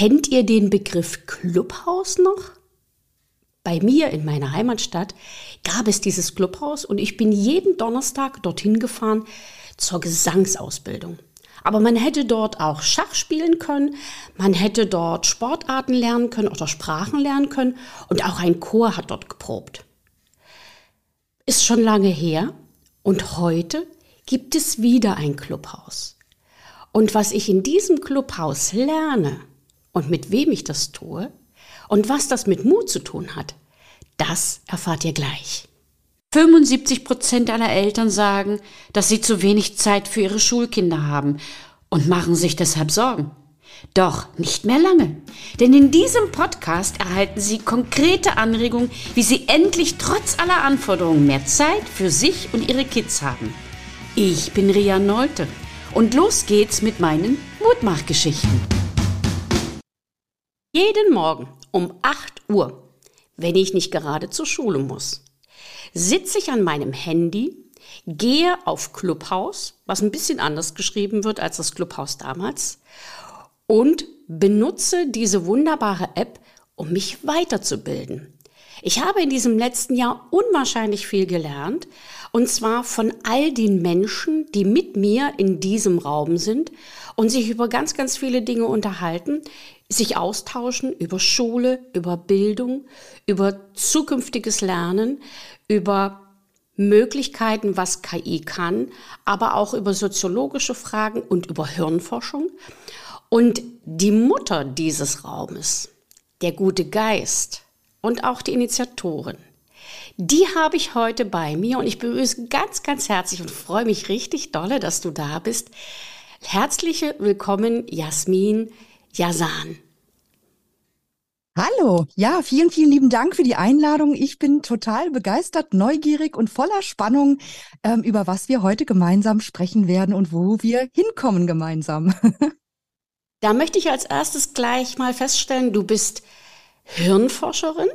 Kennt ihr den Begriff Clubhaus noch? Bei mir in meiner Heimatstadt gab es dieses Clubhaus und ich bin jeden Donnerstag dorthin gefahren zur Gesangsausbildung. Aber man hätte dort auch Schach spielen können, man hätte dort Sportarten lernen können oder Sprachen lernen können und auch ein Chor hat dort geprobt. Ist schon lange her und heute gibt es wieder ein Clubhaus. Und was ich in diesem Clubhaus lerne und mit wem ich das tue und was das mit Mut zu tun hat, das erfahrt ihr gleich. 75 Prozent aller Eltern sagen, dass sie zu wenig Zeit für ihre Schulkinder haben und machen sich deshalb Sorgen. Doch nicht mehr lange, denn in diesem Podcast erhalten Sie konkrete Anregungen, wie Sie endlich trotz aller Anforderungen mehr Zeit für sich und Ihre Kids haben. Ich bin Ria Neute und los geht's mit meinen Mutmachgeschichten. Jeden Morgen um 8 Uhr, wenn ich nicht gerade zur Schule muss, sitze ich an meinem Handy, gehe auf Clubhouse, was ein bisschen anders geschrieben wird als das Clubhouse damals, und benutze diese wunderbare App, um mich weiterzubilden. Ich habe in diesem letzten Jahr unwahrscheinlich viel gelernt, und zwar von all den Menschen, die mit mir in diesem Raum sind und sich über ganz, ganz viele Dinge unterhalten, sich austauschen über Schule, über Bildung, über zukünftiges Lernen, über Möglichkeiten, was KI kann, aber auch über soziologische Fragen und über Hirnforschung. Und die Mutter dieses Raumes, der gute Geist und auch die Initiatorin, die habe ich heute bei mir und ich begrüße ganz, ganz herzlich und freue mich richtig dolle, dass du da bist. Herzliche Willkommen, Jasmin Yasan. Hallo, ja, vielen, vielen lieben Dank für die Einladung. Ich bin total begeistert, neugierig und voller Spannung, ähm, über was wir heute gemeinsam sprechen werden und wo wir hinkommen gemeinsam. da möchte ich als erstes gleich mal feststellen, du bist Hirnforscherin,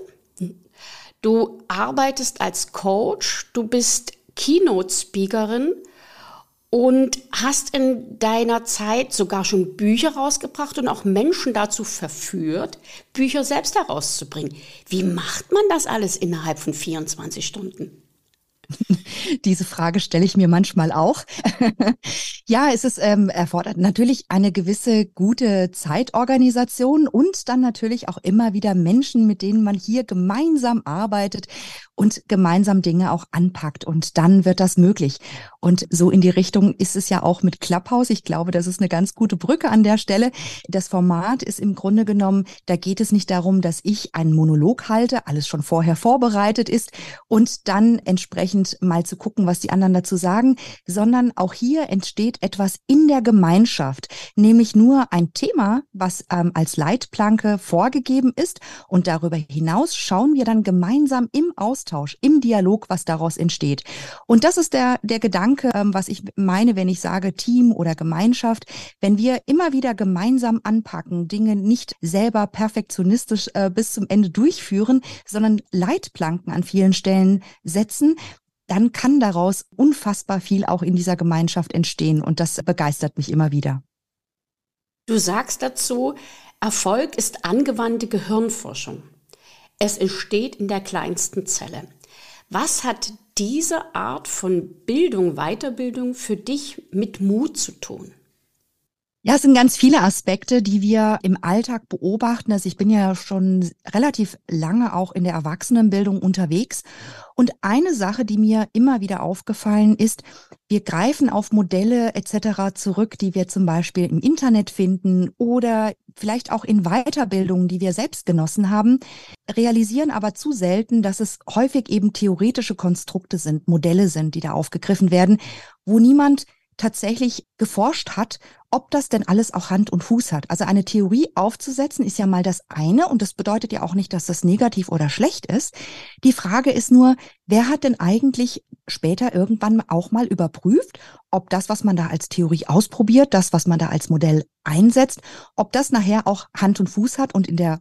du arbeitest als Coach, du bist Keynote-Speakerin und hast in deiner Zeit sogar schon Bücher rausgebracht und auch Menschen dazu verführt, Bücher selbst herauszubringen. Wie macht man das alles innerhalb von 24 Stunden? Diese Frage stelle ich mir manchmal auch. ja, es ist ähm, erfordert natürlich eine gewisse gute Zeitorganisation und dann natürlich auch immer wieder Menschen, mit denen man hier gemeinsam arbeitet und gemeinsam Dinge auch anpackt und dann wird das möglich. Und so in die Richtung ist es ja auch mit Clubhouse. Ich glaube, das ist eine ganz gute Brücke an der Stelle. Das Format ist im Grunde genommen, da geht es nicht darum, dass ich einen Monolog halte, alles schon vorher vorbereitet ist und dann entsprechend mal zu gucken, was die anderen dazu sagen, sondern auch hier entsteht etwas in der Gemeinschaft, nämlich nur ein Thema, was ähm, als Leitplanke vorgegeben ist und darüber hinaus schauen wir dann gemeinsam im Austausch, im Dialog, was daraus entsteht. Und das ist der, der Gedanke, ähm, was ich meine, wenn ich sage Team oder Gemeinschaft. Wenn wir immer wieder gemeinsam anpacken, Dinge nicht selber perfektionistisch äh, bis zum Ende durchführen, sondern Leitplanken an vielen Stellen setzen, dann kann daraus unfassbar viel auch in dieser Gemeinschaft entstehen. Und das begeistert mich immer wieder. Du sagst dazu, Erfolg ist angewandte Gehirnforschung. Es entsteht in der kleinsten Zelle. Was hat diese Art von Bildung, Weiterbildung für dich mit Mut zu tun? Ja, es sind ganz viele Aspekte, die wir im Alltag beobachten. Also ich bin ja schon relativ lange auch in der Erwachsenenbildung unterwegs. Und eine Sache, die mir immer wieder aufgefallen ist, wir greifen auf Modelle etc. zurück, die wir zum Beispiel im Internet finden oder vielleicht auch in Weiterbildungen, die wir selbst genossen haben, realisieren aber zu selten, dass es häufig eben theoretische Konstrukte sind, Modelle sind, die da aufgegriffen werden, wo niemand tatsächlich geforscht hat, ob das denn alles auch Hand und Fuß hat. Also eine Theorie aufzusetzen ist ja mal das eine und das bedeutet ja auch nicht, dass das negativ oder schlecht ist. Die Frage ist nur, wer hat denn eigentlich später irgendwann auch mal überprüft, ob das, was man da als Theorie ausprobiert, das, was man da als Modell einsetzt, ob das nachher auch Hand und Fuß hat und in der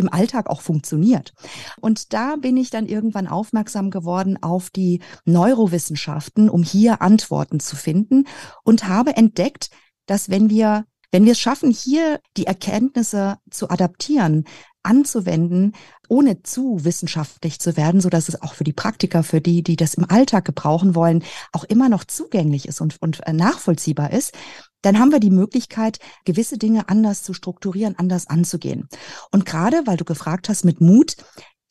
im Alltag auch funktioniert. Und da bin ich dann irgendwann aufmerksam geworden auf die Neurowissenschaften, um hier Antworten zu finden und habe entdeckt, dass wenn wir Wenn wir es schaffen, hier die Erkenntnisse zu adaptieren, anzuwenden, ohne zu wissenschaftlich zu werden, so dass es auch für die Praktiker, für die, die das im Alltag gebrauchen wollen, auch immer noch zugänglich ist und, und äh, nachvollziehbar ist, dann haben wir die Möglichkeit, gewisse Dinge anders zu strukturieren, anders anzugehen. Und gerade, weil du gefragt hast mit Mut,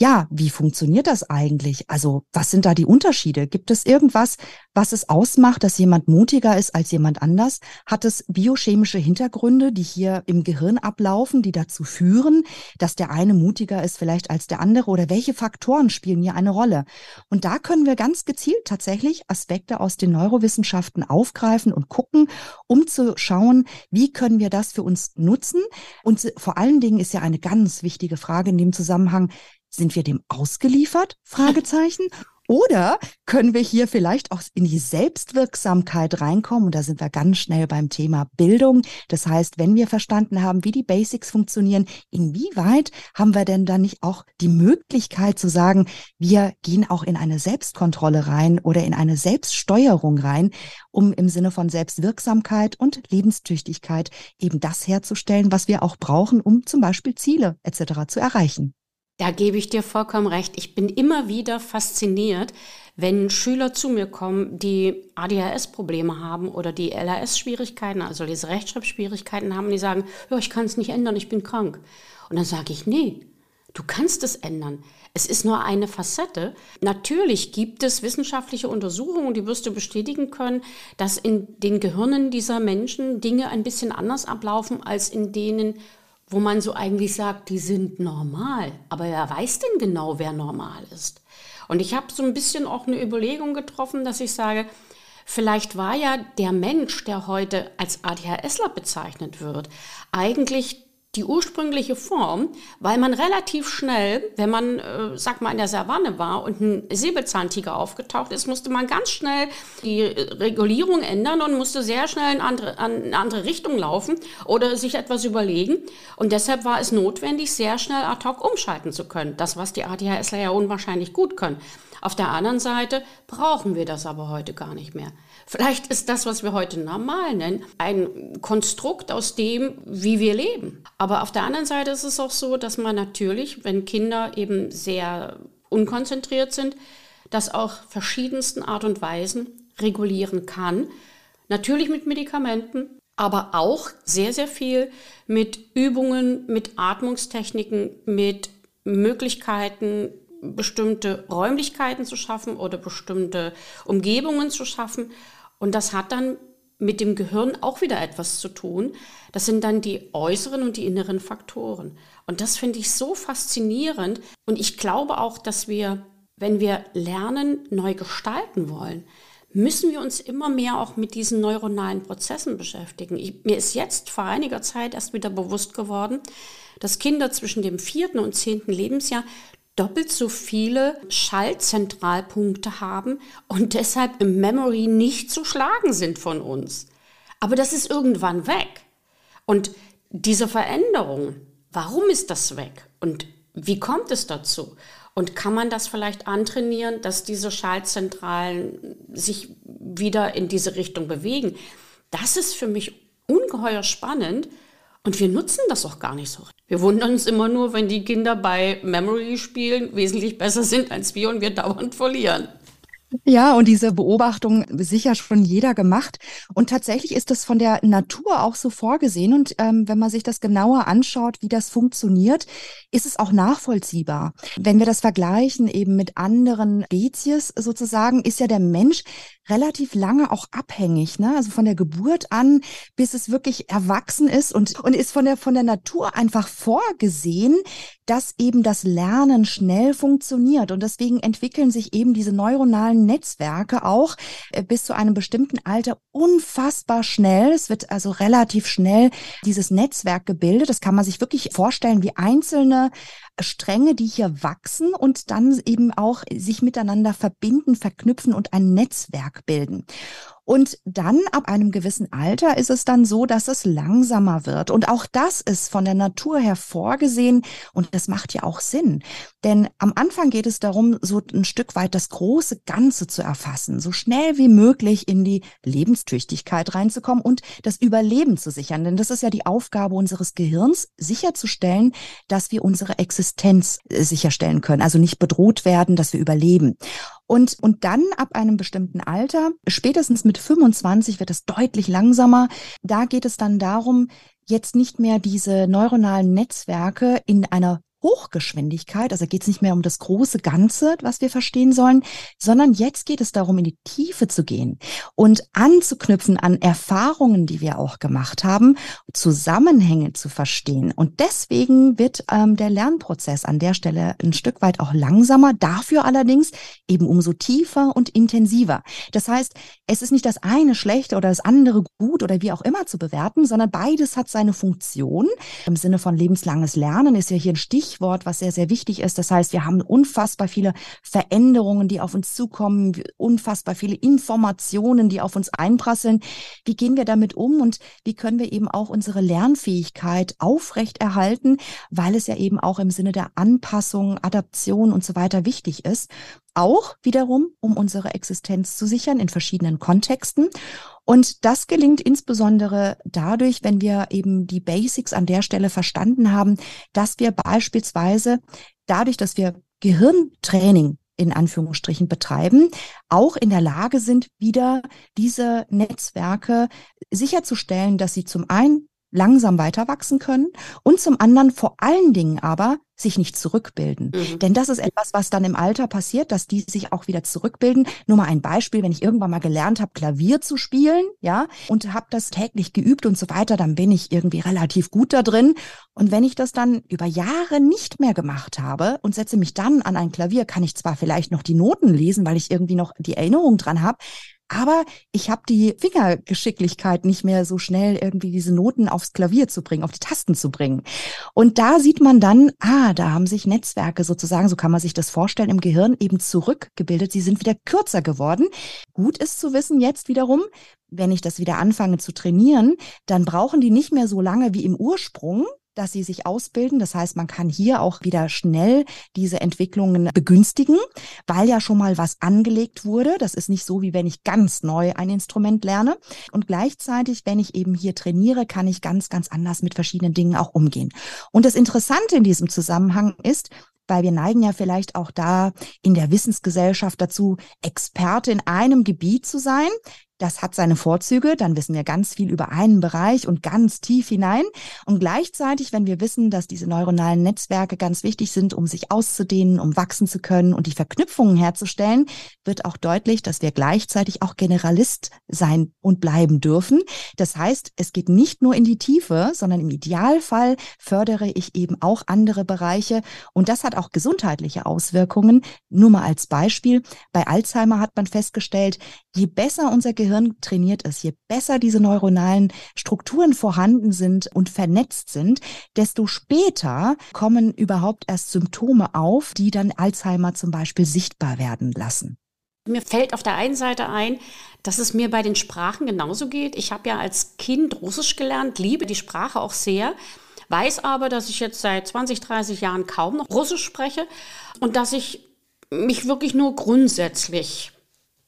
ja, wie funktioniert das eigentlich? Also, was sind da die Unterschiede? Gibt es irgendwas, was es ausmacht, dass jemand mutiger ist als jemand anders? Hat es biochemische Hintergründe, die hier im Gehirn ablaufen, die dazu führen, dass der eine mutiger ist vielleicht als der andere? Oder welche Faktoren spielen hier eine Rolle? Und da können wir ganz gezielt tatsächlich Aspekte aus den Neurowissenschaften aufgreifen und gucken, um zu schauen, wie können wir das für uns nutzen? Und vor allen Dingen ist ja eine ganz wichtige Frage in dem Zusammenhang, sind wir dem ausgeliefert? Fragezeichen. Oder können wir hier vielleicht auch in die Selbstwirksamkeit reinkommen? Und da sind wir ganz schnell beim Thema Bildung. Das heißt, wenn wir verstanden haben, wie die Basics funktionieren, inwieweit haben wir denn dann nicht auch die Möglichkeit zu sagen, wir gehen auch in eine Selbstkontrolle rein oder in eine Selbststeuerung rein, um im Sinne von Selbstwirksamkeit und Lebenstüchtigkeit eben das herzustellen, was wir auch brauchen, um zum Beispiel Ziele etc. zu erreichen. Da gebe ich dir vollkommen recht. Ich bin immer wieder fasziniert, wenn Schüler zu mir kommen, die ADHS-Probleme haben oder die LAS-Schwierigkeiten, also diese Rechtschreibschwierigkeiten haben, die sagen, ja, ich kann es nicht ändern, ich bin krank. Und dann sage ich, nee, du kannst es ändern. Es ist nur eine Facette. Natürlich gibt es wissenschaftliche Untersuchungen, die wirst du bestätigen können, dass in den Gehirnen dieser Menschen Dinge ein bisschen anders ablaufen als in denen wo man so eigentlich sagt, die sind normal. Aber wer weiß denn genau, wer normal ist? Und ich habe so ein bisschen auch eine Überlegung getroffen, dass ich sage, vielleicht war ja der Mensch, der heute als ADHSler bezeichnet wird, eigentlich die ursprüngliche Form, weil man relativ schnell, wenn man, äh, sag mal, in der Savanne war und ein Säbelzahntiger aufgetaucht ist, musste man ganz schnell die Regulierung ändern und musste sehr schnell in andere, an eine andere Richtung laufen oder sich etwas überlegen. Und deshalb war es notwendig, sehr schnell ad hoc umschalten zu können. Das, was die ADHSler ja unwahrscheinlich gut können. Auf der anderen Seite brauchen wir das aber heute gar nicht mehr. Vielleicht ist das, was wir heute normal nennen, ein Konstrukt aus dem, wie wir leben. Aber auf der anderen Seite ist es auch so, dass man natürlich, wenn Kinder eben sehr unkonzentriert sind, das auch verschiedensten Art und Weisen regulieren kann. Natürlich mit Medikamenten, aber auch sehr, sehr viel mit Übungen, mit Atmungstechniken, mit Möglichkeiten, bestimmte Räumlichkeiten zu schaffen oder bestimmte Umgebungen zu schaffen, und das hat dann mit dem Gehirn auch wieder etwas zu tun. Das sind dann die äußeren und die inneren Faktoren. Und das finde ich so faszinierend. Und ich glaube auch, dass wir, wenn wir Lernen neu gestalten wollen, müssen wir uns immer mehr auch mit diesen neuronalen Prozessen beschäftigen. Ich, mir ist jetzt vor einiger Zeit erst wieder bewusst geworden, dass Kinder zwischen dem vierten und zehnten Lebensjahr doppelt so viele Schaltzentralpunkte haben und deshalb im Memory nicht zu schlagen sind von uns. Aber das ist irgendwann weg. Und diese Veränderung, warum ist das weg? Und wie kommt es dazu? Und kann man das vielleicht antrainieren, dass diese Schaltzentralen sich wieder in diese Richtung bewegen? Das ist für mich ungeheuer spannend, und wir nutzen das auch gar nicht so. Wir wundern uns immer nur, wenn die Kinder bei Memory spielen wesentlich besser sind als wir und wir dauernd verlieren. Ja, und diese Beobachtung sicher schon jeder gemacht. Und tatsächlich ist das von der Natur auch so vorgesehen. Und ähm, wenn man sich das genauer anschaut, wie das funktioniert, ist es auch nachvollziehbar. Wenn wir das vergleichen eben mit anderen Spezies sozusagen, ist ja der Mensch relativ lange auch abhängig, ne? Also von der Geburt an, bis es wirklich erwachsen ist und, und ist von der, von der Natur einfach vorgesehen, dass eben das Lernen schnell funktioniert. Und deswegen entwickeln sich eben diese neuronalen Netzwerke auch äh, bis zu einem bestimmten Alter unfassbar schnell. Es wird also relativ schnell dieses Netzwerk gebildet. Das kann man sich wirklich vorstellen wie einzelne Stränge, die hier wachsen und dann eben auch sich miteinander verbinden, verknüpfen und ein Netzwerk bilden. Und dann ab einem gewissen Alter ist es dann so, dass es langsamer wird. Und auch das ist von der Natur her vorgesehen und das macht ja auch Sinn. Denn am Anfang geht es darum, so ein Stück weit das große Ganze zu erfassen, so schnell wie möglich in die Lebenstüchtigkeit reinzukommen und das Überleben zu sichern. Denn das ist ja die Aufgabe unseres Gehirns, sicherzustellen, dass wir unsere Existenz äh, sicherstellen können, also nicht bedroht werden, dass wir überleben. Und, und dann ab einem bestimmten Alter, spätestens mit 25 wird es deutlich langsamer. Da geht es dann darum, jetzt nicht mehr diese neuronalen Netzwerke in einer Hochgeschwindigkeit, also geht es nicht mehr um das große Ganze, was wir verstehen sollen, sondern jetzt geht es darum, in die Tiefe zu gehen und anzuknüpfen an Erfahrungen, die wir auch gemacht haben, Zusammenhänge zu verstehen. Und deswegen wird ähm, der Lernprozess an der Stelle ein Stück weit auch langsamer, dafür allerdings eben umso tiefer und intensiver. Das heißt, es ist nicht das eine schlecht oder das andere gut oder wie auch immer zu bewerten, sondern beides hat seine Funktion. Im Sinne von lebenslanges Lernen ist ja hier ein Stich Stichwort, was sehr, sehr wichtig ist. Das heißt, wir haben unfassbar viele Veränderungen, die auf uns zukommen, unfassbar viele Informationen, die auf uns einprasseln. Wie gehen wir damit um und wie können wir eben auch unsere Lernfähigkeit aufrechterhalten, weil es ja eben auch im Sinne der Anpassung, Adaption und so weiter wichtig ist auch wiederum, um unsere Existenz zu sichern in verschiedenen Kontexten. Und das gelingt insbesondere dadurch, wenn wir eben die Basics an der Stelle verstanden haben, dass wir beispielsweise dadurch, dass wir Gehirntraining in Anführungsstrichen betreiben, auch in der Lage sind, wieder diese Netzwerke sicherzustellen, dass sie zum einen langsam weiter wachsen können und zum anderen vor allen Dingen aber sich nicht zurückbilden. Mhm. Denn das ist etwas, was dann im Alter passiert, dass die sich auch wieder zurückbilden. Nur mal ein Beispiel, wenn ich irgendwann mal gelernt habe, Klavier zu spielen, ja, und habe das täglich geübt und so weiter, dann bin ich irgendwie relativ gut da drin. Und wenn ich das dann über Jahre nicht mehr gemacht habe und setze mich dann an ein Klavier, kann ich zwar vielleicht noch die Noten lesen, weil ich irgendwie noch die Erinnerung dran habe, aber ich habe die Fingergeschicklichkeit nicht mehr so schnell irgendwie diese Noten aufs Klavier zu bringen, auf die Tasten zu bringen. Und da sieht man dann, ah, da haben sich Netzwerke sozusagen, so kann man sich das vorstellen, im Gehirn eben zurückgebildet. Sie sind wieder kürzer geworden. Gut ist zu wissen jetzt wiederum, wenn ich das wieder anfange zu trainieren, dann brauchen die nicht mehr so lange wie im Ursprung, dass sie sich ausbilden. Das heißt, man kann hier auch wieder schnell diese Entwicklungen begünstigen, weil ja schon mal was angelegt wurde. Das ist nicht so, wie wenn ich ganz neu ein Instrument lerne. Und gleichzeitig, wenn ich eben hier trainiere, kann ich ganz, ganz anders mit verschiedenen Dingen auch umgehen. Und das Interessante in diesem Zusammenhang ist, weil wir neigen ja vielleicht auch da in der Wissensgesellschaft dazu, Experte in einem Gebiet zu sein. Das hat seine Vorzüge, dann wissen wir ganz viel über einen Bereich und ganz tief hinein. Und gleichzeitig, wenn wir wissen, dass diese neuronalen Netzwerke ganz wichtig sind, um sich auszudehnen, um wachsen zu können und die Verknüpfungen herzustellen, wird auch deutlich, dass wir gleichzeitig auch Generalist sein und bleiben dürfen. Das heißt, es geht nicht nur in die Tiefe, sondern im Idealfall fördere ich eben auch andere Bereiche. Und das hat auch gesundheitliche Auswirkungen. Nur mal als Beispiel. Bei Alzheimer hat man festgestellt, je besser unser Gehirn Gehirn trainiert ist, je besser diese neuronalen Strukturen vorhanden sind und vernetzt sind, desto später kommen überhaupt erst Symptome auf, die dann Alzheimer zum Beispiel sichtbar werden lassen. Mir fällt auf der einen Seite ein, dass es mir bei den Sprachen genauso geht. Ich habe ja als Kind Russisch gelernt, liebe die Sprache auch sehr, weiß aber, dass ich jetzt seit 20, 30 Jahren kaum noch Russisch spreche und dass ich mich wirklich nur grundsätzlich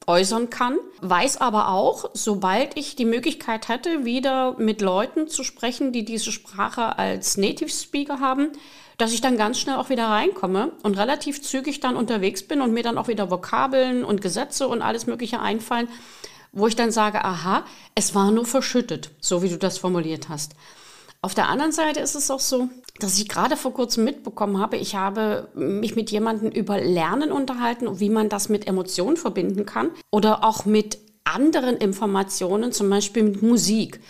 äußern kann, weiß aber auch, sobald ich die Möglichkeit hätte, wieder mit Leuten zu sprechen, die diese Sprache als Native Speaker haben, dass ich dann ganz schnell auch wieder reinkomme und relativ zügig dann unterwegs bin und mir dann auch wieder Vokabeln und Gesetze und alles Mögliche einfallen, wo ich dann sage, aha, es war nur verschüttet, so wie du das formuliert hast. Auf der anderen Seite ist es auch so, dass ich gerade vor kurzem mitbekommen habe, ich habe mich mit jemandem über Lernen unterhalten und wie man das mit Emotionen verbinden kann oder auch mit anderen Informationen, zum Beispiel mit Musik.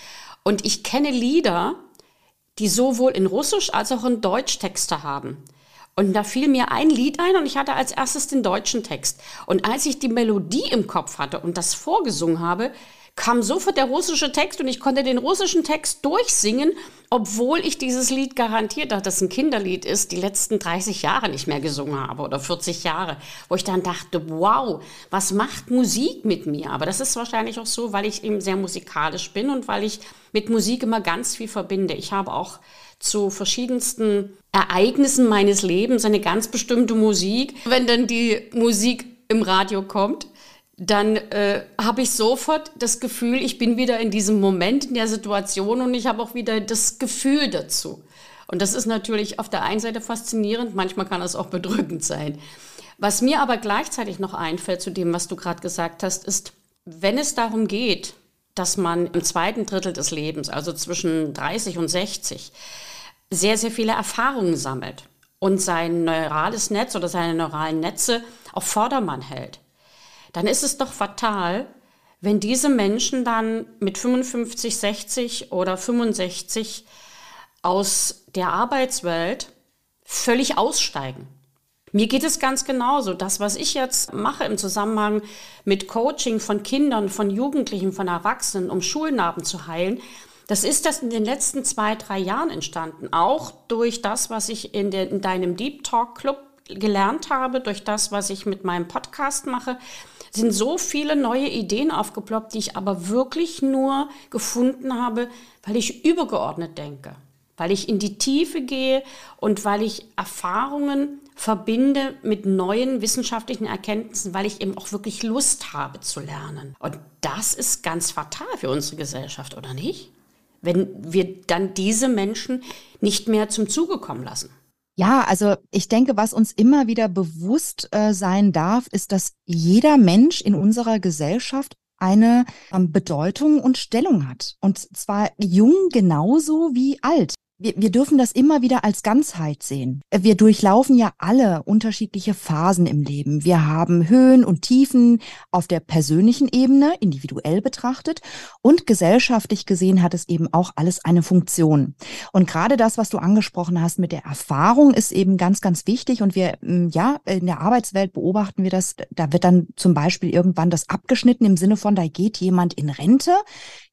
Und ich kenne Lieder, die sowohl in Russisch als auch in Deutsch Texte haben. Und da fiel mir ein Lied ein und ich hatte als erstes den deutschen Text. Und als ich die Melodie im Kopf hatte und das vorgesungen habe, kam sofort der russische Text und ich konnte den russischen Text durchsingen, obwohl ich dieses Lied garantiert, dass das ein Kinderlied ist, die letzten 30 Jahre nicht mehr gesungen habe oder 40 Jahre, wo ich dann dachte, wow, was macht Musik mit mir? Aber das ist wahrscheinlich auch so, weil ich eben sehr musikalisch bin und weil ich mit Musik immer ganz viel verbinde. Ich habe auch zu verschiedensten Ereignissen meines Lebens eine ganz bestimmte Musik. Wenn dann die Musik im Radio kommt, dann äh, habe ich sofort das Gefühl, ich bin wieder in diesem Moment, in der Situation und ich habe auch wieder das Gefühl dazu. Und das ist natürlich auf der einen Seite faszinierend, manchmal kann es auch bedrückend sein. Was mir aber gleichzeitig noch einfällt zu dem, was du gerade gesagt hast, ist, wenn es darum geht, dass man im zweiten Drittel des Lebens, also zwischen 30 und 60, sehr, sehr viele Erfahrungen sammelt und sein neurales Netz oder seine neuralen Netze auf Vordermann hält dann ist es doch fatal, wenn diese Menschen dann mit 55, 60 oder 65 aus der Arbeitswelt völlig aussteigen. Mir geht es ganz genauso. Das, was ich jetzt mache im Zusammenhang mit Coaching von Kindern, von Jugendlichen, von Erwachsenen, um Schulnarben zu heilen, das ist das in den letzten zwei, drei Jahren entstanden. Auch durch das, was ich in, der, in deinem Deep Talk Club gelernt habe, durch das, was ich mit meinem Podcast mache, sind so viele neue Ideen aufgeploppt, die ich aber wirklich nur gefunden habe, weil ich übergeordnet denke, weil ich in die Tiefe gehe und weil ich Erfahrungen verbinde mit neuen wissenschaftlichen Erkenntnissen, weil ich eben auch wirklich Lust habe zu lernen. Und das ist ganz fatal für unsere Gesellschaft, oder nicht? Wenn wir dann diese Menschen nicht mehr zum Zuge kommen lassen. Ja, also ich denke, was uns immer wieder bewusst äh, sein darf, ist, dass jeder Mensch in unserer Gesellschaft eine ähm, Bedeutung und Stellung hat. Und zwar jung genauso wie alt wir, wir dürfen das immer wieder als Ganzheit sehen. Wir durchlaufen ja alle unterschiedliche Phasen im Leben. Wir haben Höhen und Tiefen auf der persönlichen Ebene, individuell betrachtet. Und gesellschaftlich gesehen hat es eben auch alles eine Funktion. Und gerade das, was du angesprochen hast mit der Erfahrung, ist eben ganz, ganz wichtig. Und wir, mm, ja, in der Arbeitswelt beobachten wir das. Da wird dann zum Beispiel irgendwann das abgeschnitten im Sinne von, da geht jemand in Rente.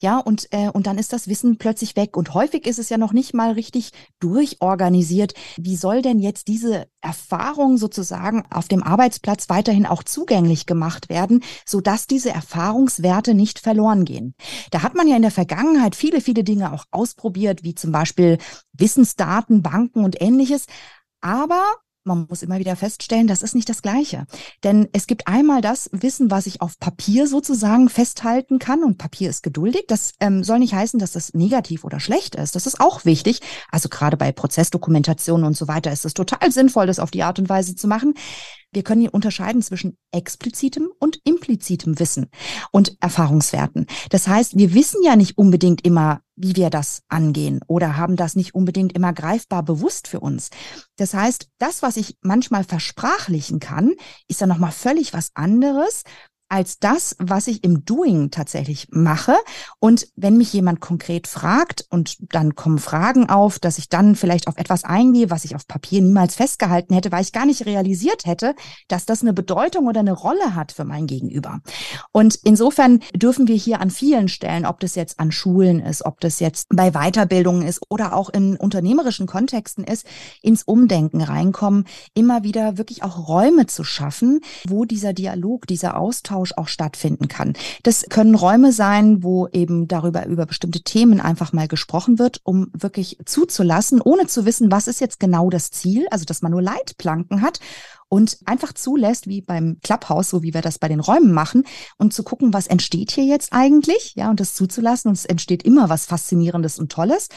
Ja, und, äh, und dann ist das Wissen plötzlich weg. Und häufig ist es ja noch nicht mal richtig durchorganisiert. Wie soll denn jetzt diese Erfahrung sozusagen auf dem Arbeitsplatz weiterhin auch zugänglich gemacht werden, sodass diese Erfahrungswerte nicht verloren gehen? Da hat man ja in der Vergangenheit viele, viele Dinge auch ausprobiert, wie zum Beispiel Wissensdaten, Banken und ähnliches. Aber man muss immer wieder feststellen, das ist nicht das Gleiche. Denn es gibt einmal das Wissen, was ich auf Papier sozusagen festhalten kann und Papier ist geduldig. Das ähm, soll nicht heißen, dass das negativ oder schlecht ist. Das ist auch wichtig. Also gerade bei Prozessdokumentationen und so weiter ist es total sinnvoll, das auf die Art und Weise zu machen. Wir können hier unterscheiden zwischen explizitem und implizitem Wissen und Erfahrungswerten. Das heißt, wir wissen ja nicht unbedingt immer, wie wir das angehen oder haben das nicht unbedingt immer greifbar bewusst für uns. Das heißt, das, was ich manchmal versprachlichen kann, ist dann nochmal völlig was anderes als das, was ich im Doing tatsächlich mache. Und wenn mich jemand konkret fragt und dann kommen Fragen auf, dass ich dann vielleicht auf etwas eingehe, was ich auf Papier niemals festgehalten hätte, weil ich gar nicht realisiert hätte, dass das eine Bedeutung oder eine Rolle hat für mein Gegenüber. Und insofern dürfen wir hier an vielen Stellen, ob das jetzt an Schulen ist, ob das jetzt bei Weiterbildungen ist oder auch in unternehmerischen Kontexten ist, ins Umdenken reinkommen, immer wieder wirklich auch Räume zu schaffen, wo dieser Dialog, dieser Austausch Austausch auch stattfinden kann. Das können Räume sein, wo eben darüber über bestimmte Themen einfach mal gesprochen wird, um wirklich zuzulassen, ohne zu wissen, was ist jetzt genau das Ziel, also dass man nur Leitplanken hat und einfach zulässt, wie beim Clubhouse, so wie wir das bei den Räumen machen, und zu gucken, was entsteht hier jetzt eigentlich, ja, und das zuzulassen. Und es entsteht immer was Faszinierendes und Tolles.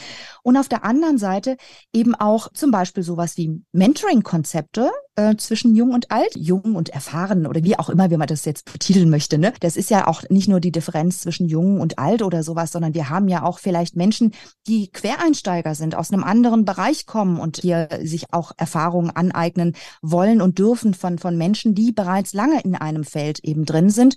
Und auf der anderen Seite eben auch zum Beispiel sowas wie Mentoring-Konzepte äh, zwischen Jung und Alt, Jung und Erfahren oder wie auch immer, wie man das jetzt betiteln möchte. Ne? Das ist ja auch nicht nur die Differenz zwischen Jung und Alt oder sowas, sondern wir haben ja auch vielleicht Menschen, die Quereinsteiger sind, aus einem anderen Bereich kommen und hier sich auch Erfahrungen aneignen wollen und dürfen von, von Menschen, die bereits lange in einem Feld eben drin sind.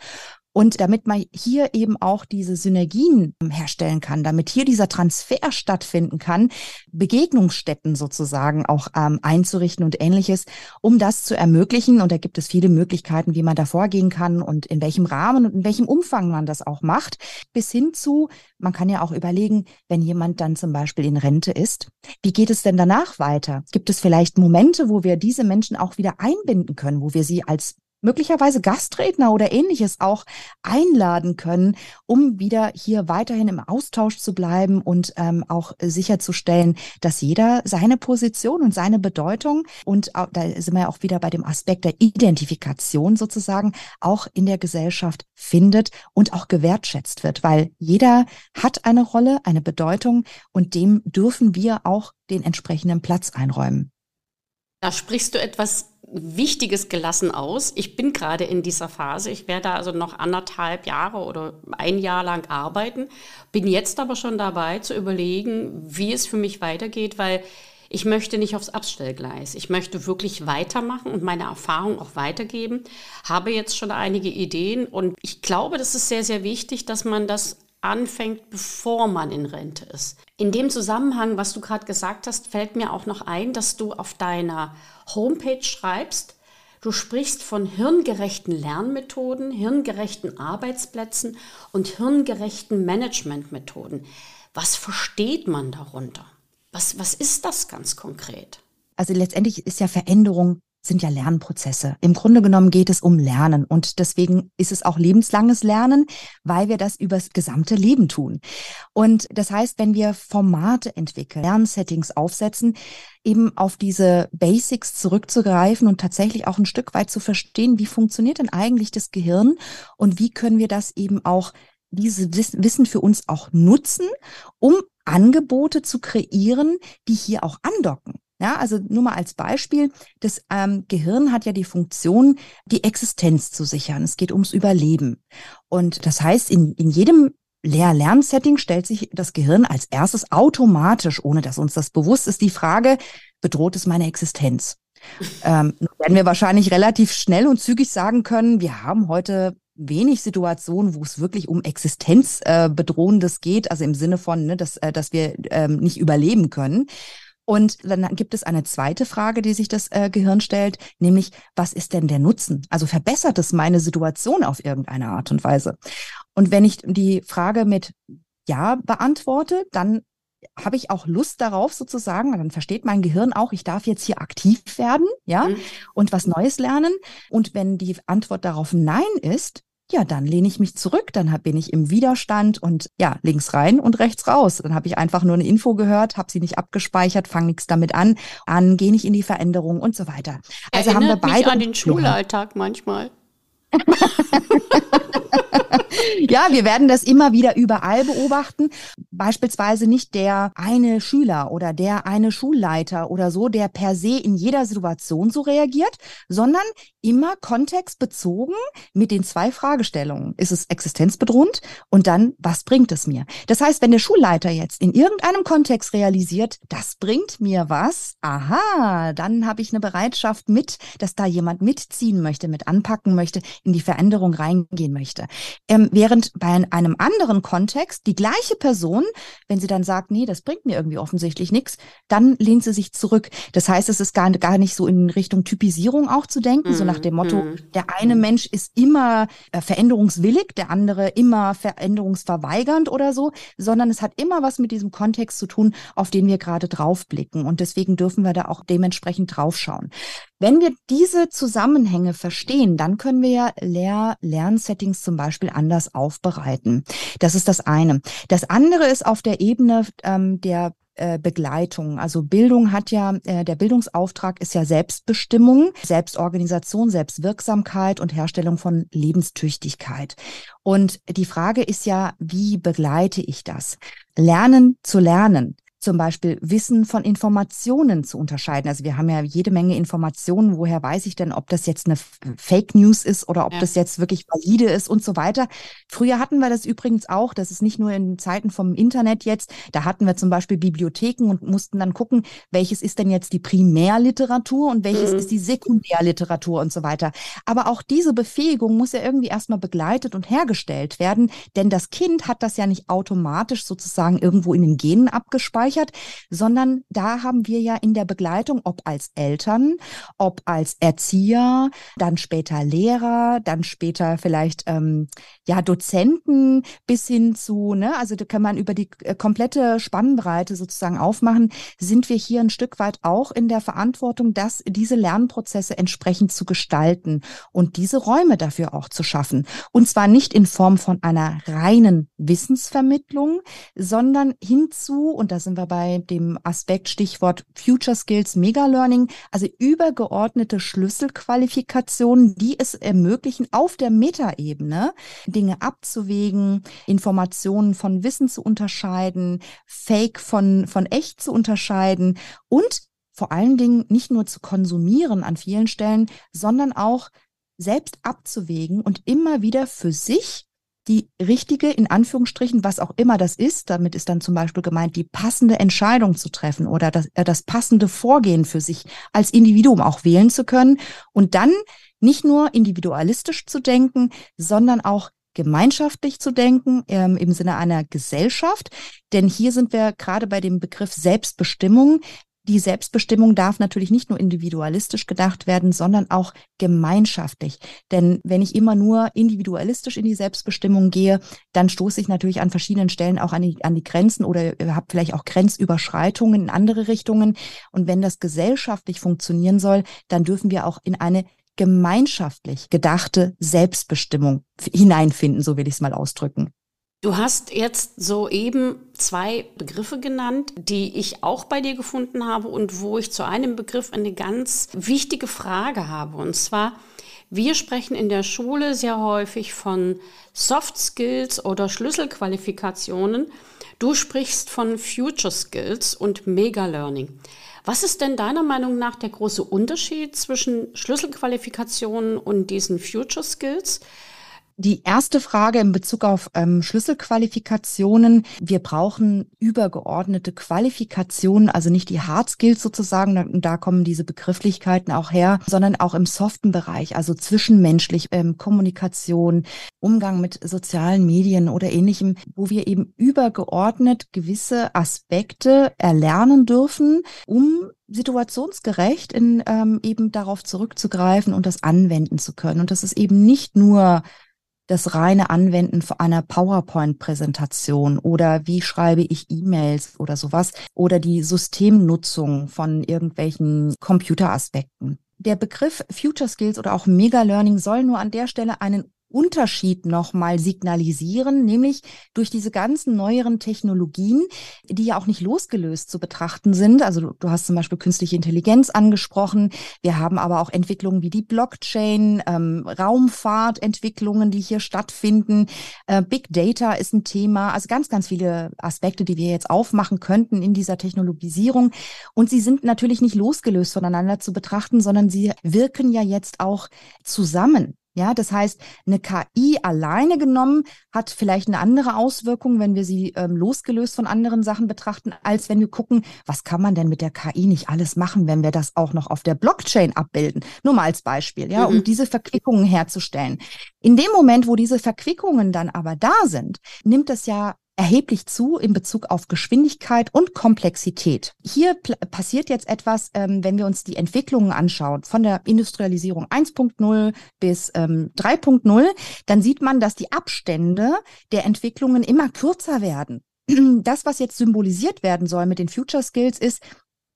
Und damit man hier eben auch diese Synergien herstellen kann, damit hier dieser Transfer stattfinden kann, Begegnungsstätten sozusagen auch ähm, einzurichten und ähnliches, um das zu ermöglichen. Und da gibt es viele Möglichkeiten, wie man da vorgehen kann und in welchem Rahmen und in welchem Umfang man das auch macht. Bis hin zu, man kann ja auch überlegen, wenn jemand dann zum Beispiel in Rente ist, wie geht es denn danach weiter? Gibt es vielleicht Momente, wo wir diese Menschen auch wieder einbinden können, wo wir sie als möglicherweise Gastredner oder ähnliches auch einladen können, um wieder hier weiterhin im Austausch zu bleiben und ähm, auch sicherzustellen, dass jeder seine Position und seine Bedeutung und auch, da sind wir ja auch wieder bei dem Aspekt der Identifikation sozusagen auch in der Gesellschaft findet und auch gewertschätzt wird, weil jeder hat eine Rolle, eine Bedeutung und dem dürfen wir auch den entsprechenden Platz einräumen. Da sprichst du etwas Wichtiges gelassen aus. Ich bin gerade in dieser Phase. Ich werde also noch anderthalb Jahre oder ein Jahr lang arbeiten. Bin jetzt aber schon dabei zu überlegen, wie es für mich weitergeht, weil ich möchte nicht aufs Abstellgleis. Ich möchte wirklich weitermachen und meine Erfahrung auch weitergeben. Habe jetzt schon einige Ideen und ich glaube, das ist sehr, sehr wichtig, dass man das anfängt, bevor man in Rente ist. In dem Zusammenhang, was du gerade gesagt hast, fällt mir auch noch ein, dass du auf deiner Homepage schreibst, du sprichst von hirngerechten Lernmethoden, hirngerechten Arbeitsplätzen und hirngerechten Managementmethoden. Was versteht man darunter? Was, was ist das ganz konkret? Also letztendlich ist ja Veränderung sind ja Lernprozesse. Im Grunde genommen geht es um Lernen und deswegen ist es auch lebenslanges Lernen, weil wir das übers gesamte Leben tun. Und das heißt, wenn wir Formate entwickeln, Lernsettings aufsetzen, eben auf diese Basics zurückzugreifen und tatsächlich auch ein Stück weit zu verstehen, wie funktioniert denn eigentlich das Gehirn und wie können wir das eben auch dieses Wissen für uns auch nutzen, um Angebote zu kreieren, die hier auch andocken. Ja, also nur mal als Beispiel, das ähm, Gehirn hat ja die Funktion, die Existenz zu sichern. Es geht ums Überleben. Und das heißt, in, in jedem Lehr-Lernsetting stellt sich das Gehirn als erstes automatisch, ohne dass uns das bewusst ist, die Frage, bedroht es meine Existenz? ähm, werden wir wahrscheinlich relativ schnell und zügig sagen können, wir haben heute wenig Situationen, wo es wirklich um Existenzbedrohendes äh, geht, also im Sinne von, ne, dass, äh, dass wir ähm, nicht überleben können. Und dann gibt es eine zweite Frage, die sich das äh, Gehirn stellt, nämlich, was ist denn der Nutzen? Also verbessert es meine Situation auf irgendeine Art und Weise? Und wenn ich die Frage mit Ja beantworte, dann habe ich auch Lust darauf sozusagen, dann versteht mein Gehirn auch, ich darf jetzt hier aktiv werden, ja, mhm. und was Neues lernen. Und wenn die Antwort darauf Nein ist, ja, dann lehne ich mich zurück, dann bin ich im Widerstand und ja, links rein und rechts raus. Dann habe ich einfach nur eine Info gehört, habe sie nicht abgespeichert, fange nichts damit an, an, gehe nicht in die Veränderung und so weiter. Also Erinnert haben wir beide mich an den Schulalltag manchmal. ja, wir werden das immer wieder überall beobachten. Beispielsweise nicht der eine Schüler oder der eine Schulleiter oder so, der per se in jeder Situation so reagiert, sondern immer kontextbezogen mit den zwei Fragestellungen. Ist es existenzbedrohend? Und dann, was bringt es mir? Das heißt, wenn der Schulleiter jetzt in irgendeinem Kontext realisiert, das bringt mir was, aha, dann habe ich eine Bereitschaft mit, dass da jemand mitziehen möchte, mit anpacken möchte, in die Veränderung reingehen möchte. Ähm, während bei einem anderen Kontext die gleiche Person, wenn sie dann sagt, nee, das bringt mir irgendwie offensichtlich nichts, dann lehnt sie sich zurück. Das heißt, es ist gar, gar nicht so in Richtung Typisierung auch zu denken, mhm. so nach dem Motto, mhm. der eine Mensch ist immer äh, veränderungswillig, der andere immer veränderungsverweigernd oder so, sondern es hat immer was mit diesem Kontext zu tun, auf den wir gerade draufblicken. Und deswegen dürfen wir da auch dementsprechend draufschauen. Wenn wir diese Zusammenhänge verstehen, dann können wir ja Lehr Lernsettings zum Beispiel anders aufbereiten. Das ist das eine. Das andere ist auf der Ebene ähm, der äh, Begleitung. Also Bildung hat ja, äh, der Bildungsauftrag ist ja Selbstbestimmung, Selbstorganisation, Selbstwirksamkeit und Herstellung von Lebenstüchtigkeit. Und die Frage ist ja, wie begleite ich das? Lernen zu lernen zum Beispiel Wissen von Informationen zu unterscheiden. Also wir haben ja jede Menge Informationen. Woher weiß ich denn, ob das jetzt eine Fake News ist oder ob ja. das jetzt wirklich valide ist und so weiter. Früher hatten wir das übrigens auch. Das ist nicht nur in Zeiten vom Internet jetzt. Da hatten wir zum Beispiel Bibliotheken und mussten dann gucken, welches ist denn jetzt die Primärliteratur und welches mhm. ist die Sekundärliteratur und so weiter. Aber auch diese Befähigung muss ja irgendwie erstmal begleitet und hergestellt werden, denn das Kind hat das ja nicht automatisch sozusagen irgendwo in den Genen abgespeichert, sondern da haben wir ja in der Begleitung, ob als Eltern, ob als Erzieher, dann später Lehrer, dann später vielleicht ähm, ja Dozenten bis hin zu, ne, also da kann man über die äh, komplette Spannbreite sozusagen aufmachen, sind wir hier ein Stück weit auch in der Verantwortung, dass diese Lernprozesse entsprechend zu gestalten und diese Räume dafür auch zu schaffen. Und zwar nicht in Form von einer reinen Wissensvermittlung, sondern hinzu, und da sind wir bei dem Aspekt Stichwort Future Skills Mega Learning, also übergeordnete Schlüsselqualifikationen, die es ermöglichen, auf der Metaebene Dinge abzuwägen, Informationen von Wissen zu unterscheiden, Fake von, von echt zu unterscheiden und vor allen Dingen nicht nur zu konsumieren an vielen Stellen, sondern auch selbst abzuwägen und immer wieder für sich die richtige, in Anführungsstrichen, was auch immer das ist, damit ist dann zum Beispiel gemeint, die passende Entscheidung zu treffen oder das, äh, das passende Vorgehen für sich als Individuum auch wählen zu können und dann nicht nur individualistisch zu denken, sondern auch gemeinschaftlich zu denken, ähm, im Sinne einer Gesellschaft. Denn hier sind wir gerade bei dem Begriff Selbstbestimmung die Selbstbestimmung darf natürlich nicht nur individualistisch gedacht werden, sondern auch gemeinschaftlich. Denn wenn ich immer nur individualistisch in die Selbstbestimmung gehe, dann stoße ich natürlich an verschiedenen Stellen auch an die, an die Grenzen oder habe vielleicht auch Grenzüberschreitungen in andere Richtungen. Und wenn das gesellschaftlich funktionieren soll, dann dürfen wir auch in eine gemeinschaftlich gedachte Selbstbestimmung hineinfinden, so will ich es mal ausdrücken. Du hast jetzt soeben zwei Begriffe genannt, die ich auch bei dir gefunden habe und wo ich zu einem Begriff eine ganz wichtige Frage habe. Und zwar, wir sprechen in der Schule sehr häufig von Soft Skills oder Schlüsselqualifikationen. Du sprichst von Future Skills und Mega Learning. Was ist denn deiner Meinung nach der große Unterschied zwischen Schlüsselqualifikationen und diesen Future Skills? Die erste Frage in Bezug auf ähm, Schlüsselqualifikationen. Wir brauchen übergeordnete Qualifikationen, also nicht die Hard Skills sozusagen, da, da kommen diese Begrifflichkeiten auch her, sondern auch im soften Bereich, also zwischenmenschlich, ähm, Kommunikation, Umgang mit sozialen Medien oder ähnlichem, wo wir eben übergeordnet gewisse Aspekte erlernen dürfen, um situationsgerecht in ähm, eben darauf zurückzugreifen und das anwenden zu können. Und das ist eben nicht nur das reine Anwenden einer PowerPoint-Präsentation oder wie schreibe ich E-Mails oder sowas oder die Systemnutzung von irgendwelchen Computeraspekten. Der Begriff Future Skills oder auch Mega Learning soll nur an der Stelle einen Unterschied nochmal signalisieren, nämlich durch diese ganzen neueren Technologien, die ja auch nicht losgelöst zu betrachten sind. Also du, hast zum Beispiel künstliche Intelligenz angesprochen. Wir haben aber auch Entwicklungen wie die Blockchain, ähm, Raumfahrtentwicklungen, die hier stattfinden. Äh, Big Data ist ein Thema. Also ganz, ganz viele Aspekte, die wir jetzt aufmachen könnten in dieser Technologisierung. Und sie sind natürlich nicht losgelöst voneinander zu betrachten, sondern sie wirken ja jetzt auch zusammen. Ja, das heißt, eine KI alleine genommen hat vielleicht eine andere Auswirkung, wenn wir sie ähm, losgelöst von anderen Sachen betrachten, als wenn wir gucken, was kann man denn mit der KI nicht alles machen, wenn wir das auch noch auf der Blockchain abbilden. Nur mal als Beispiel, ja, mhm. um diese Verquickungen herzustellen. In dem Moment, wo diese Verquickungen dann aber da sind, nimmt das ja erheblich zu in Bezug auf Geschwindigkeit und Komplexität. Hier passiert jetzt etwas, ähm, wenn wir uns die Entwicklungen anschauen, von der Industrialisierung 1.0 bis ähm, 3.0, dann sieht man, dass die Abstände der Entwicklungen immer kürzer werden. Das, was jetzt symbolisiert werden soll mit den Future Skills, ist,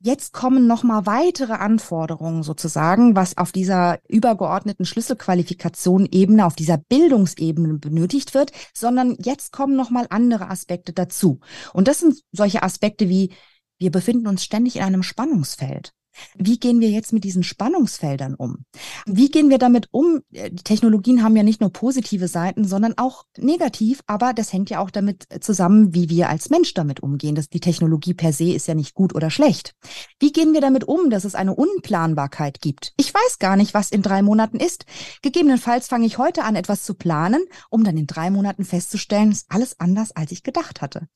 Jetzt kommen noch mal weitere Anforderungen sozusagen, was auf dieser übergeordneten Schlüsselqualifikation Ebene, auf dieser Bildungsebene benötigt wird, sondern jetzt kommen noch mal andere Aspekte dazu. Und das sind solche Aspekte wie wir befinden uns ständig in einem Spannungsfeld. Wie gehen wir jetzt mit diesen Spannungsfeldern um? Wie gehen wir damit um? Die Technologien haben ja nicht nur positive Seiten, sondern auch negativ, aber das hängt ja auch damit zusammen, wie wir als Mensch damit umgehen. Das, die Technologie per se ist ja nicht gut oder schlecht. Wie gehen wir damit um, dass es eine Unplanbarkeit gibt? Ich weiß gar nicht, was in drei Monaten ist. Gegebenenfalls fange ich heute an, etwas zu planen, um dann in drei Monaten festzustellen, ist alles anders, als ich gedacht hatte.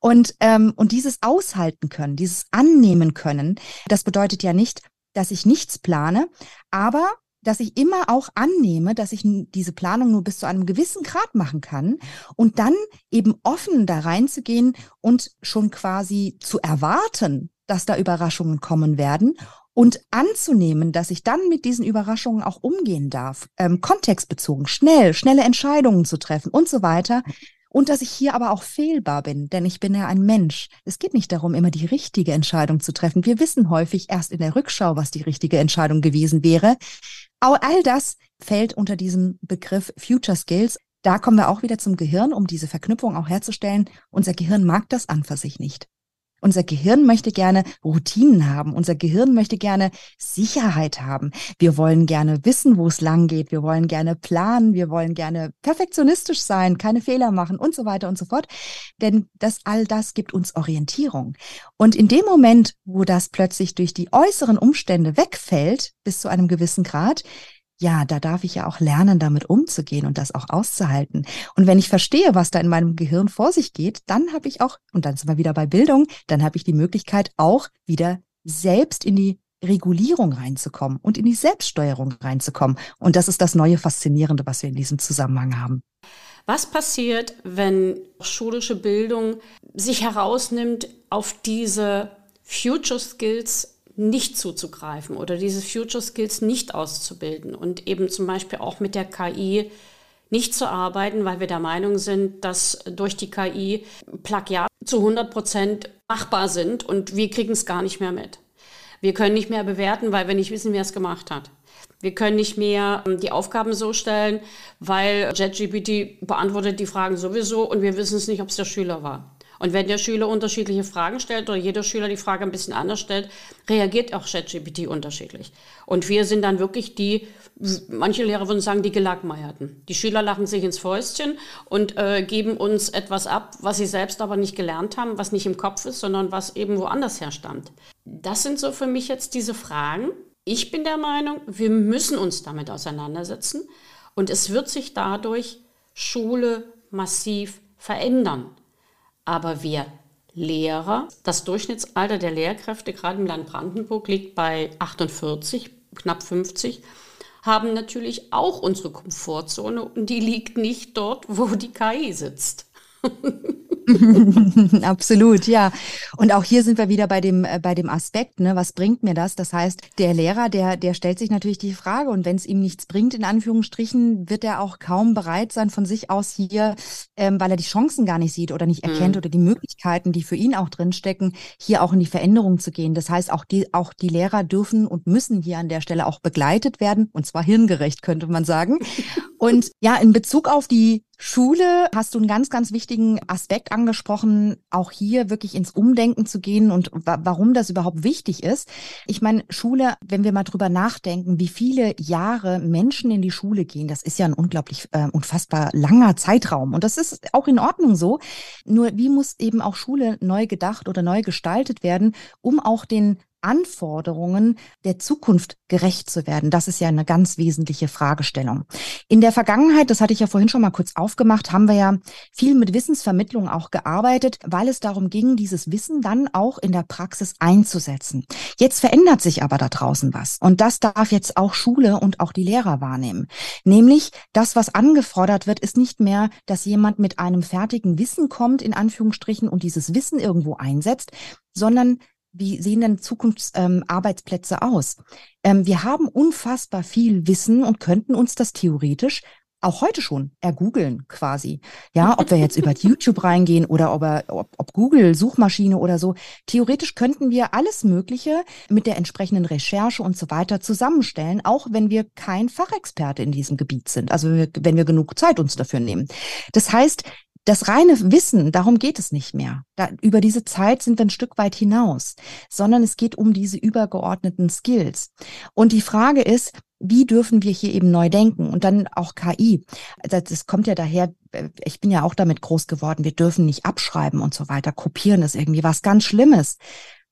Und, ähm, und dieses Aushalten können, dieses Annehmen können, das bedeutet ja nicht, dass ich nichts plane, aber dass ich immer auch annehme, dass ich diese Planung nur bis zu einem gewissen Grad machen kann und dann eben offen da reinzugehen und schon quasi zu erwarten, dass da Überraschungen kommen werden und anzunehmen, dass ich dann mit diesen Überraschungen auch umgehen darf, ähm, kontextbezogen, schnell, schnelle Entscheidungen zu treffen und so weiter. Und dass ich hier aber auch fehlbar bin, denn ich bin ja ein Mensch. Es geht nicht darum, immer die richtige Entscheidung zu treffen. Wir wissen häufig erst in der Rückschau, was die richtige Entscheidung gewesen wäre. All das fällt unter diesem Begriff Future Skills. Da kommen wir auch wieder zum Gehirn, um diese Verknüpfung auch herzustellen. Unser Gehirn mag das an für sich nicht. Unser Gehirn möchte gerne Routinen haben. Unser Gehirn möchte gerne Sicherheit haben. Wir wollen gerne wissen, wo es lang geht. Wir wollen gerne planen. Wir wollen gerne perfektionistisch sein, keine Fehler machen und so weiter und so fort. Denn das all das gibt uns Orientierung. Und in dem Moment, wo das plötzlich durch die äußeren Umstände wegfällt, bis zu einem gewissen Grad, ja, da darf ich ja auch lernen, damit umzugehen und das auch auszuhalten. Und wenn ich verstehe, was da in meinem Gehirn vor sich geht, dann habe ich auch, und dann sind wir wieder bei Bildung, dann habe ich die Möglichkeit, auch wieder selbst in die Regulierung reinzukommen und in die Selbststeuerung reinzukommen. Und das ist das neue Faszinierende, was wir in diesem Zusammenhang haben. Was passiert, wenn schulische Bildung sich herausnimmt, auf diese Future Skills nicht zuzugreifen oder diese Future Skills nicht auszubilden und eben zum Beispiel auch mit der KI nicht zu arbeiten, weil wir der Meinung sind, dass durch die KI Plagiat zu 100 Prozent machbar sind und wir kriegen es gar nicht mehr mit. Wir können nicht mehr bewerten, weil wir nicht wissen, wer es gemacht hat. Wir können nicht mehr ähm, die Aufgaben so stellen, weil JetGPT beantwortet die Fragen sowieso und wir wissen es nicht, ob es der Schüler war. Und wenn der Schüler unterschiedliche Fragen stellt oder jeder Schüler die Frage ein bisschen anders stellt, reagiert auch ChatGPT unterschiedlich. Und wir sind dann wirklich die, manche Lehrer würden sagen, die Gelackmeierten. Die Schüler lachen sich ins Fäustchen und äh, geben uns etwas ab, was sie selbst aber nicht gelernt haben, was nicht im Kopf ist, sondern was eben woanders herstammt. Das sind so für mich jetzt diese Fragen. Ich bin der Meinung, wir müssen uns damit auseinandersetzen und es wird sich dadurch Schule massiv verändern. Aber wir Lehrer, das Durchschnittsalter der Lehrkräfte gerade im Land Brandenburg liegt bei 48, knapp 50, haben natürlich auch unsere Komfortzone und die liegt nicht dort, wo die KI sitzt. Absolut, ja. Und auch hier sind wir wieder bei dem, äh, bei dem Aspekt, ne, was bringt mir das? Das heißt, der Lehrer, der, der stellt sich natürlich die Frage und wenn es ihm nichts bringt, in Anführungsstrichen, wird er auch kaum bereit sein, von sich aus hier, ähm, weil er die Chancen gar nicht sieht oder nicht erkennt mhm. oder die Möglichkeiten, die für ihn auch drinstecken, hier auch in die Veränderung zu gehen. Das heißt, auch die, auch die Lehrer dürfen und müssen hier an der Stelle auch begleitet werden und zwar hirngerecht, könnte man sagen. Und ja, in Bezug auf die Schule hast du einen ganz, ganz wichtigen Aspekt angesprochen, auch hier wirklich ins Umdenken zu gehen und wa warum das überhaupt wichtig ist. Ich meine, Schule, wenn wir mal drüber nachdenken, wie viele Jahre Menschen in die Schule gehen, das ist ja ein unglaublich, äh, unfassbar langer Zeitraum. Und das ist auch in Ordnung so. Nur wie muss eben auch Schule neu gedacht oder neu gestaltet werden, um auch den Anforderungen der Zukunft gerecht zu werden? Das ist ja eine ganz wesentliche Fragestellung. In der Vergangenheit, das hatte ich ja vorhin schon mal kurz aufgemacht, haben wir ja viel mit Wissensvermittlung auch gearbeitet, weil es darum ging, dieses Wissen dann auch in der Praxis einzusetzen. Jetzt verändert sich aber da draußen was. Und das darf jetzt auch Schule und auch die Lehrer wahrnehmen. Nämlich, das, was angefordert wird, ist nicht mehr, dass jemand mit einem fertigen Wissen kommt, in Anführungsstrichen, und dieses Wissen irgendwo einsetzt, sondern wie sehen denn Zukunftsarbeitsplätze ähm, aus? Ähm, wir haben unfassbar viel Wissen und könnten uns das theoretisch auch heute schon ergoogeln quasi. Ja, ob wir jetzt über YouTube reingehen oder ob, ob, ob Google, Suchmaschine oder so. Theoretisch könnten wir alles Mögliche mit der entsprechenden Recherche und so weiter zusammenstellen, auch wenn wir kein Fachexperte in diesem Gebiet sind. Also wenn wir, wenn wir genug Zeit uns dafür nehmen. Das heißt, das reine Wissen, darum geht es nicht mehr. Da, über diese Zeit sind wir ein Stück weit hinaus, sondern es geht um diese übergeordneten Skills. Und die Frage ist, wie dürfen wir hier eben neu denken? Und dann auch KI. Das, das kommt ja daher, äh, ich bin ja auch damit groß geworden, wir dürfen nicht abschreiben und so weiter. Kopieren ist irgendwie was ganz Schlimmes.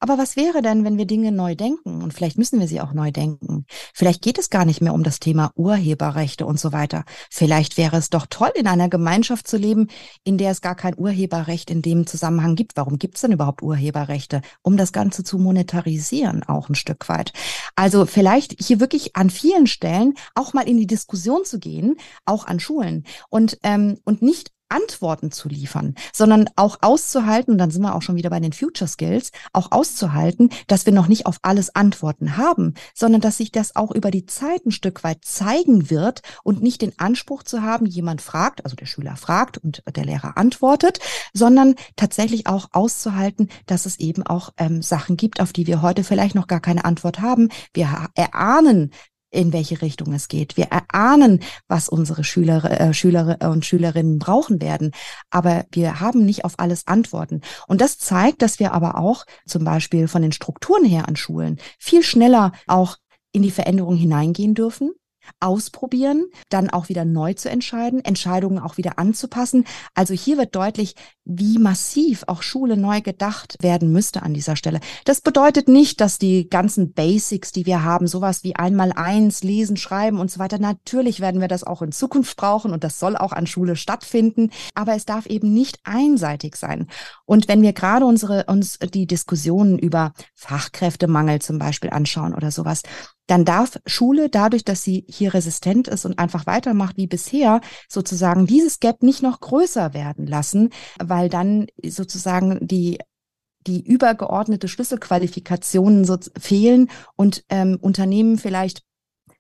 Aber was wäre denn, wenn wir Dinge neu denken? Und vielleicht müssen wir sie auch neu denken. Vielleicht geht es gar nicht mehr um das Thema Urheberrechte und so weiter. Vielleicht wäre es doch toll, in einer Gemeinschaft zu leben, in der es gar kein Urheberrecht in dem Zusammenhang gibt. Warum gibt es denn überhaupt Urheberrechte? Um das Ganze zu monetarisieren, auch ein Stück weit. Also vielleicht hier wirklich an vielen Stellen auch mal in die Diskussion zu gehen, auch an Schulen und, ähm, und nicht Antworten zu liefern, sondern auch auszuhalten, und dann sind wir auch schon wieder bei den Future Skills, auch auszuhalten, dass wir noch nicht auf alles Antworten haben, sondern dass sich das auch über die Zeit ein Stück weit zeigen wird und nicht den Anspruch zu haben, jemand fragt, also der Schüler fragt und der Lehrer antwortet, sondern tatsächlich auch auszuhalten, dass es eben auch ähm, Sachen gibt, auf die wir heute vielleicht noch gar keine Antwort haben. Wir erahnen in welche Richtung es geht. Wir erahnen, was unsere Schüler, äh, Schüler und Schülerinnen brauchen werden, aber wir haben nicht auf alles Antworten. Und das zeigt, dass wir aber auch zum Beispiel von den Strukturen her an Schulen viel schneller auch in die Veränderung hineingehen dürfen ausprobieren, dann auch wieder neu zu entscheiden, Entscheidungen auch wieder anzupassen. Also hier wird deutlich, wie massiv auch Schule neu gedacht werden müsste an dieser Stelle. Das bedeutet nicht, dass die ganzen Basics, die wir haben, sowas wie einmal eins, lesen, schreiben und so weiter, natürlich werden wir das auch in Zukunft brauchen und das soll auch an Schule stattfinden, aber es darf eben nicht einseitig sein. Und wenn wir gerade unsere, uns die Diskussionen über Fachkräftemangel zum Beispiel anschauen oder sowas, dann darf Schule dadurch, dass sie hier resistent ist und einfach weitermacht wie bisher, sozusagen dieses Gap nicht noch größer werden lassen, weil dann sozusagen die die übergeordnete Schlüsselqualifikationen so fehlen und ähm, Unternehmen vielleicht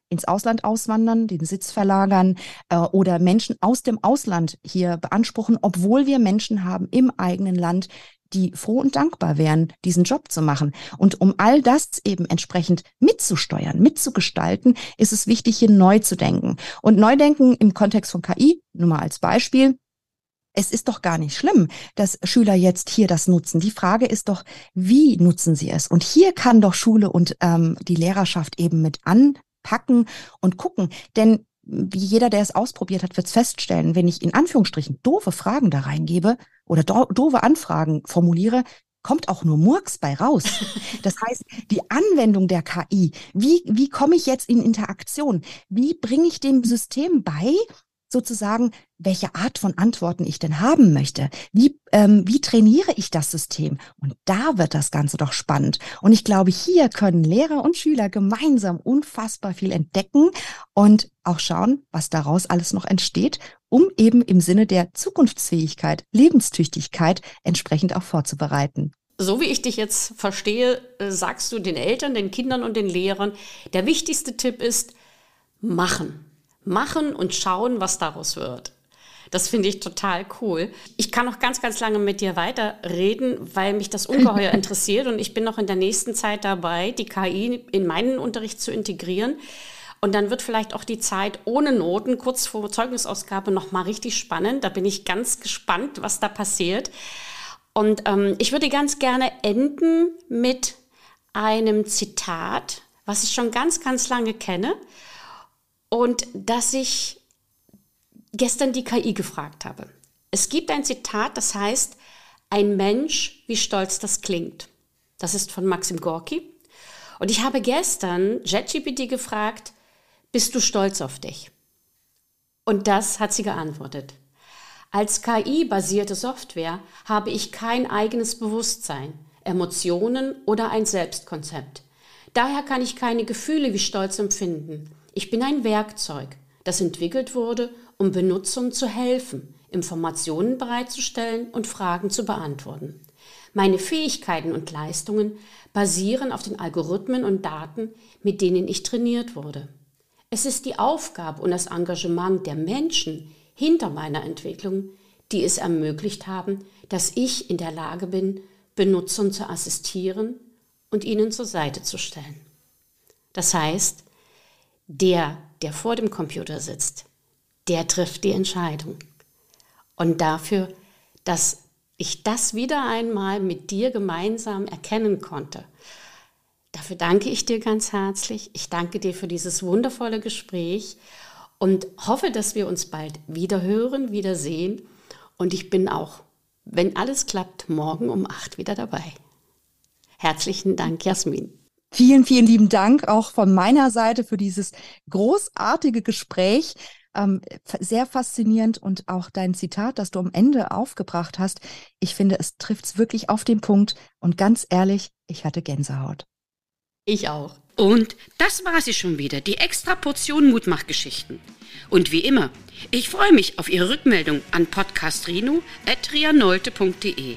ins Ausland auswandern, den Sitz verlagern äh, oder Menschen aus dem Ausland hier beanspruchen, obwohl wir Menschen haben im eigenen Land, die froh und dankbar wären, diesen Job zu machen. Und um all das eben entsprechend mitzusteuern, mitzugestalten, ist es wichtig, hier neu zu denken. Und Neudenken im Kontext von KI, nur mal als Beispiel, es ist doch gar nicht schlimm, dass Schüler jetzt hier das nutzen. Die Frage ist doch, wie nutzen sie es? Und hier kann doch Schule und ähm, die Lehrerschaft eben mit anpacken und gucken. Denn wie jeder, der es ausprobiert hat, wird es feststellen, wenn ich in Anführungsstrichen doofe Fragen da reingebe oder do doofe Anfragen formuliere, kommt auch nur Murks bei raus. Das heißt, die Anwendung der KI, wie, wie komme ich jetzt in Interaktion? Wie bringe ich dem System bei, sozusagen, welche Art von Antworten ich denn haben möchte. Wie, ähm, wie trainiere ich das System? Und da wird das Ganze doch spannend. Und ich glaube, hier können Lehrer und Schüler gemeinsam unfassbar viel entdecken und auch schauen, was daraus alles noch entsteht, um eben im Sinne der Zukunftsfähigkeit, Lebenstüchtigkeit entsprechend auch vorzubereiten. So wie ich dich jetzt verstehe, äh, sagst du den Eltern, den Kindern und den Lehrern, der wichtigste Tipp ist, machen machen und schauen, was daraus wird. Das finde ich total cool. Ich kann noch ganz, ganz lange mit dir weiterreden, weil mich das ungeheuer interessiert und ich bin noch in der nächsten Zeit dabei, die KI in meinen Unterricht zu integrieren. Und dann wird vielleicht auch die Zeit ohne Noten kurz vor Zeugnisausgabe noch mal richtig spannend. Da bin ich ganz gespannt, was da passiert. Und ähm, ich würde ganz gerne enden mit einem Zitat, was ich schon ganz, ganz lange kenne und dass ich gestern die KI gefragt habe. Es gibt ein Zitat, das heißt, ein Mensch, wie stolz das klingt. Das ist von Maxim Gorki. Und ich habe gestern JetGPT gefragt, bist du stolz auf dich? Und das hat sie geantwortet. Als KI-basierte Software habe ich kein eigenes Bewusstsein, Emotionen oder ein Selbstkonzept. Daher kann ich keine Gefühle wie Stolz empfinden. Ich bin ein Werkzeug, das entwickelt wurde, um Benutzern zu helfen, Informationen bereitzustellen und Fragen zu beantworten. Meine Fähigkeiten und Leistungen basieren auf den Algorithmen und Daten, mit denen ich trainiert wurde. Es ist die Aufgabe und das Engagement der Menschen hinter meiner Entwicklung, die es ermöglicht haben, dass ich in der Lage bin, Benutzern zu assistieren und ihnen zur Seite zu stellen. Das heißt, der, der vor dem Computer sitzt, der trifft die Entscheidung. Und dafür dass ich das wieder einmal mit dir gemeinsam erkennen konnte. Dafür danke ich dir ganz herzlich. Ich danke dir für dieses wundervolle Gespräch und hoffe, dass wir uns bald wieder hören, wieder sehen. Und ich bin auch, wenn alles klappt, morgen um acht wieder dabei. Herzlichen Dank, Jasmin. Vielen, vielen lieben Dank auch von meiner Seite für dieses großartige Gespräch. Ähm, sehr faszinierend und auch dein Zitat, das du am Ende aufgebracht hast. Ich finde, es trifft es wirklich auf den Punkt. Und ganz ehrlich, ich hatte Gänsehaut. Ich auch. Und das war sie schon wieder, die extra Portion Mutmachgeschichten. Und wie immer, ich freue mich auf Ihre Rückmeldung an podcastrino.trianolte.de.